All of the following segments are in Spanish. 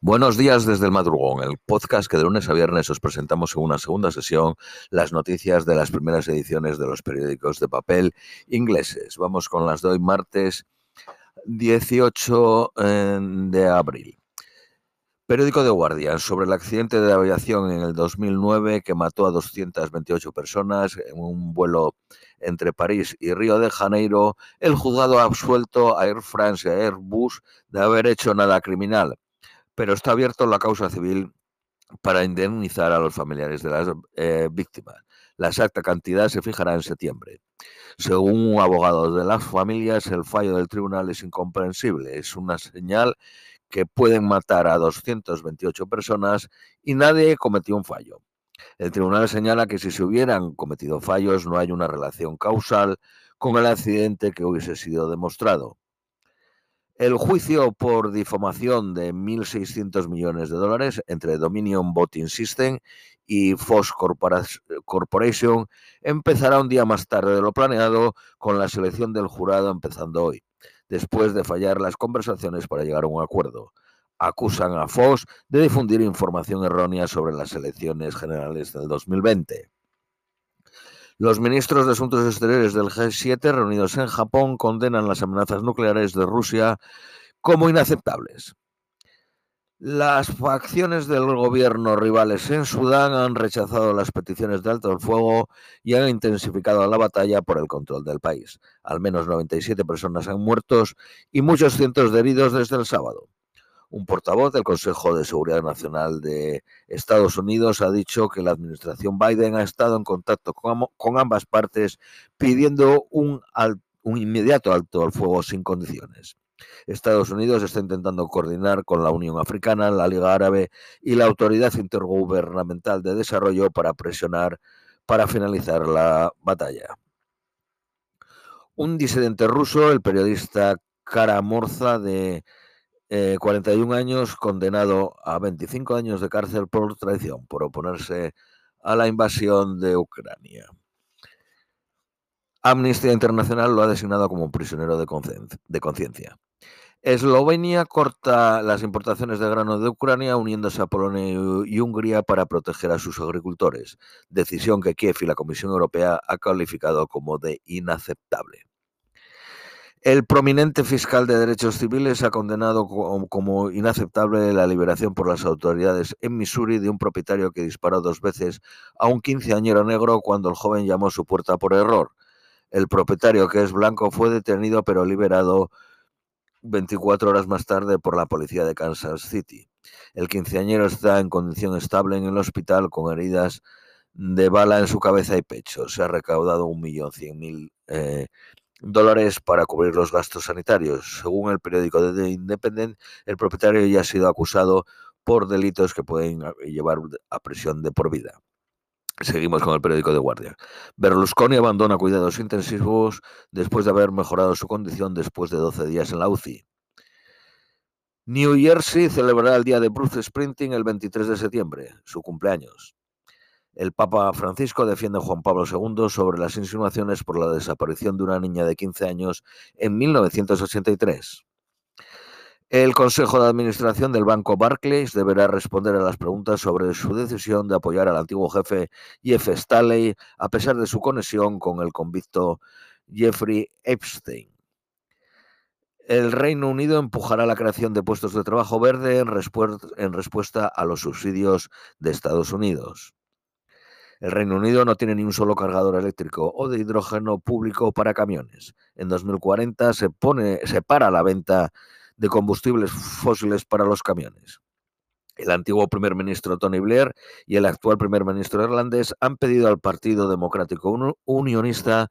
Buenos días desde el madrugón, el podcast que de lunes a viernes os presentamos en una segunda sesión las noticias de las primeras ediciones de los periódicos de papel ingleses. Vamos con las de hoy, martes 18 eh, de abril. Periódico de Guardian sobre el accidente de aviación en el 2009 que mató a 228 personas en un vuelo entre París y Río de Janeiro. El juzgado ha absuelto a Air France y a Airbus de haber hecho nada criminal pero está abierto la causa civil para indemnizar a los familiares de las eh, víctimas. La exacta cantidad se fijará en septiembre. Según un abogado de las familias, el fallo del tribunal es incomprensible. Es una señal que pueden matar a 228 personas y nadie cometió un fallo. El tribunal señala que si se hubieran cometido fallos no hay una relación causal con el accidente que hubiese sido demostrado. El juicio por difamación de 1.600 millones de dólares entre Dominion Voting System y Fox Corporation empezará un día más tarde de lo planeado, con la selección del jurado empezando hoy, después de fallar las conversaciones para llegar a un acuerdo. Acusan a Fox de difundir información errónea sobre las elecciones generales del 2020. Los ministros de Asuntos Exteriores del G7 reunidos en Japón condenan las amenazas nucleares de Rusia como inaceptables. Las facciones del gobierno rivales en Sudán han rechazado las peticiones de alto el fuego y han intensificado la batalla por el control del país. Al menos 97 personas han muerto y muchos cientos de heridos desde el sábado. Un portavoz del Consejo de Seguridad Nacional de Estados Unidos ha dicho que la administración Biden ha estado en contacto con, ambas partes pidiendo un, inmediato alto al fuego sin condiciones. Estados Unidos está intentando coordinar con la Unión Africana, la Liga Árabe y la Autoridad Intergubernamental de Desarrollo para presionar para finalizar la batalla. Un disidente ruso, el periodista Kara Morza de 41 eh, años, condenado a 25 años de cárcel por traición, por oponerse a la invasión de Ucrania. Amnistía Internacional lo ha designado como prisionero de conciencia. Eslovenia corta las importaciones de grano de Ucrania uniéndose a Polonia y Hungría para proteger a sus agricultores, decisión que Kiev y la Comisión Europea ha calificado como de inaceptable. El prominente fiscal de derechos civiles ha condenado como inaceptable la liberación por las autoridades en Missouri de un propietario que disparó dos veces a un quinceañero negro cuando el joven llamó a su puerta por error. El propietario, que es blanco, fue detenido pero liberado 24 horas más tarde por la policía de Kansas City. El quinceañero está en condición estable en el hospital con heridas de bala en su cabeza y pecho. Se ha recaudado un millón cien mil eh, dólares para cubrir los gastos sanitarios. Según el periódico The Independent, el propietario ya ha sido acusado por delitos que pueden llevar a prisión de por vida. Seguimos con el periódico de Guardia. Berlusconi abandona cuidados intensivos después de haber mejorado su condición después de 12 días en la UCI. New Jersey celebrará el día de Bruce Sprinting el 23 de septiembre, su cumpleaños. El Papa Francisco defiende a Juan Pablo II sobre las insinuaciones por la desaparición de una niña de 15 años en 1983. El Consejo de Administración del Banco Barclays deberá responder a las preguntas sobre su decisión de apoyar al antiguo jefe Jeff Staley a pesar de su conexión con el convicto Jeffrey Epstein. El Reino Unido empujará la creación de puestos de trabajo verde en, en respuesta a los subsidios de Estados Unidos. El Reino Unido no tiene ni un solo cargador eléctrico o de hidrógeno público para camiones. En 2040 se, pone, se para la venta de combustibles fósiles para los camiones. El antiguo primer ministro Tony Blair y el actual primer ministro irlandés han pedido al Partido Democrático Unionista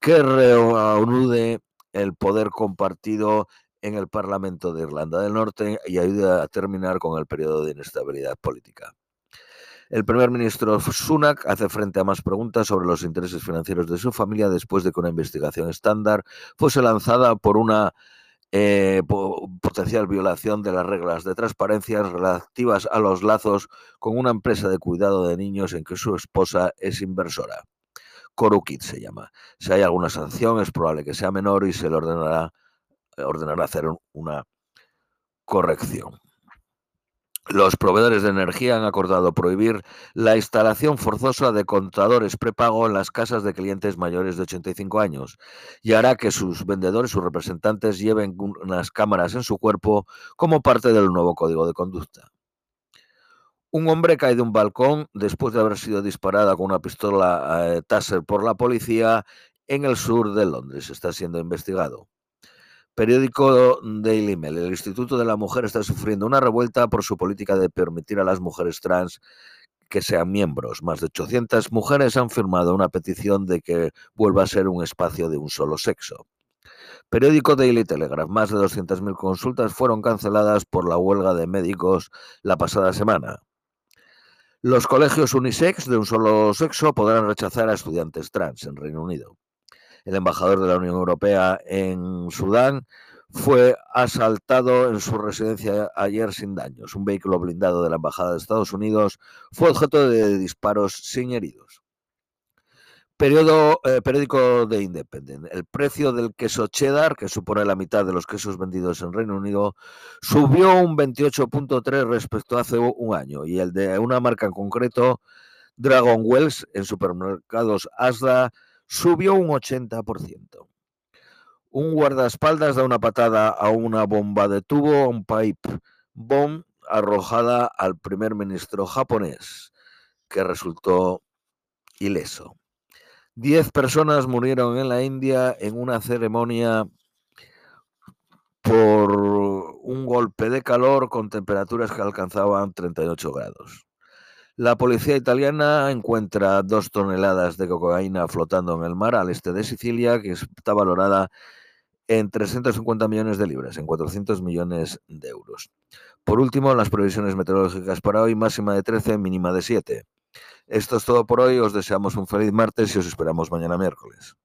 que reanude el poder compartido en el Parlamento de Irlanda del Norte y ayude a terminar con el periodo de inestabilidad política. El primer ministro Sunak hace frente a más preguntas sobre los intereses financieros de su familia después de que una investigación estándar fuese lanzada por una eh, potencial violación de las reglas de transparencia relativas a los lazos con una empresa de cuidado de niños en que su esposa es inversora. Corukit se llama. Si hay alguna sanción es probable que sea menor y se le ordenará, ordenará hacer una corrección. Los proveedores de energía han acordado prohibir la instalación forzosa de contadores prepago en las casas de clientes mayores de 85 años y hará que sus vendedores, sus representantes, lleven unas cámaras en su cuerpo como parte del nuevo código de conducta. Un hombre cae de un balcón después de haber sido disparada con una pistola eh, Taser por la policía en el sur de Londres. Está siendo investigado. Periódico Daily Mail. El Instituto de la Mujer está sufriendo una revuelta por su política de permitir a las mujeres trans que sean miembros. Más de 800 mujeres han firmado una petición de que vuelva a ser un espacio de un solo sexo. Periódico Daily Telegraph. Más de 200.000 consultas fueron canceladas por la huelga de médicos la pasada semana. Los colegios unisex de un solo sexo podrán rechazar a estudiantes trans en Reino Unido el embajador de la Unión Europea en Sudán, fue asaltado en su residencia ayer sin daños. Un vehículo blindado de la Embajada de Estados Unidos fue objeto de disparos sin heridos. Eh, periódico de Independent. El precio del queso cheddar, que supone la mitad de los quesos vendidos en Reino Unido, subió un 28.3 respecto a hace un año y el de una marca en concreto, Dragon Wells, en supermercados Asda, subió un 80%. Un guardaespaldas da una patada a una bomba de tubo, un pipe bomb arrojada al primer ministro japonés, que resultó ileso. Diez personas murieron en la India en una ceremonia por un golpe de calor con temperaturas que alcanzaban 38 grados. La policía italiana encuentra dos toneladas de cocaína flotando en el mar al este de Sicilia, que está valorada en 350 millones de libras, en 400 millones de euros. Por último, las previsiones meteorológicas para hoy, máxima de 13, mínima de 7. Esto es todo por hoy, os deseamos un feliz martes y os esperamos mañana miércoles.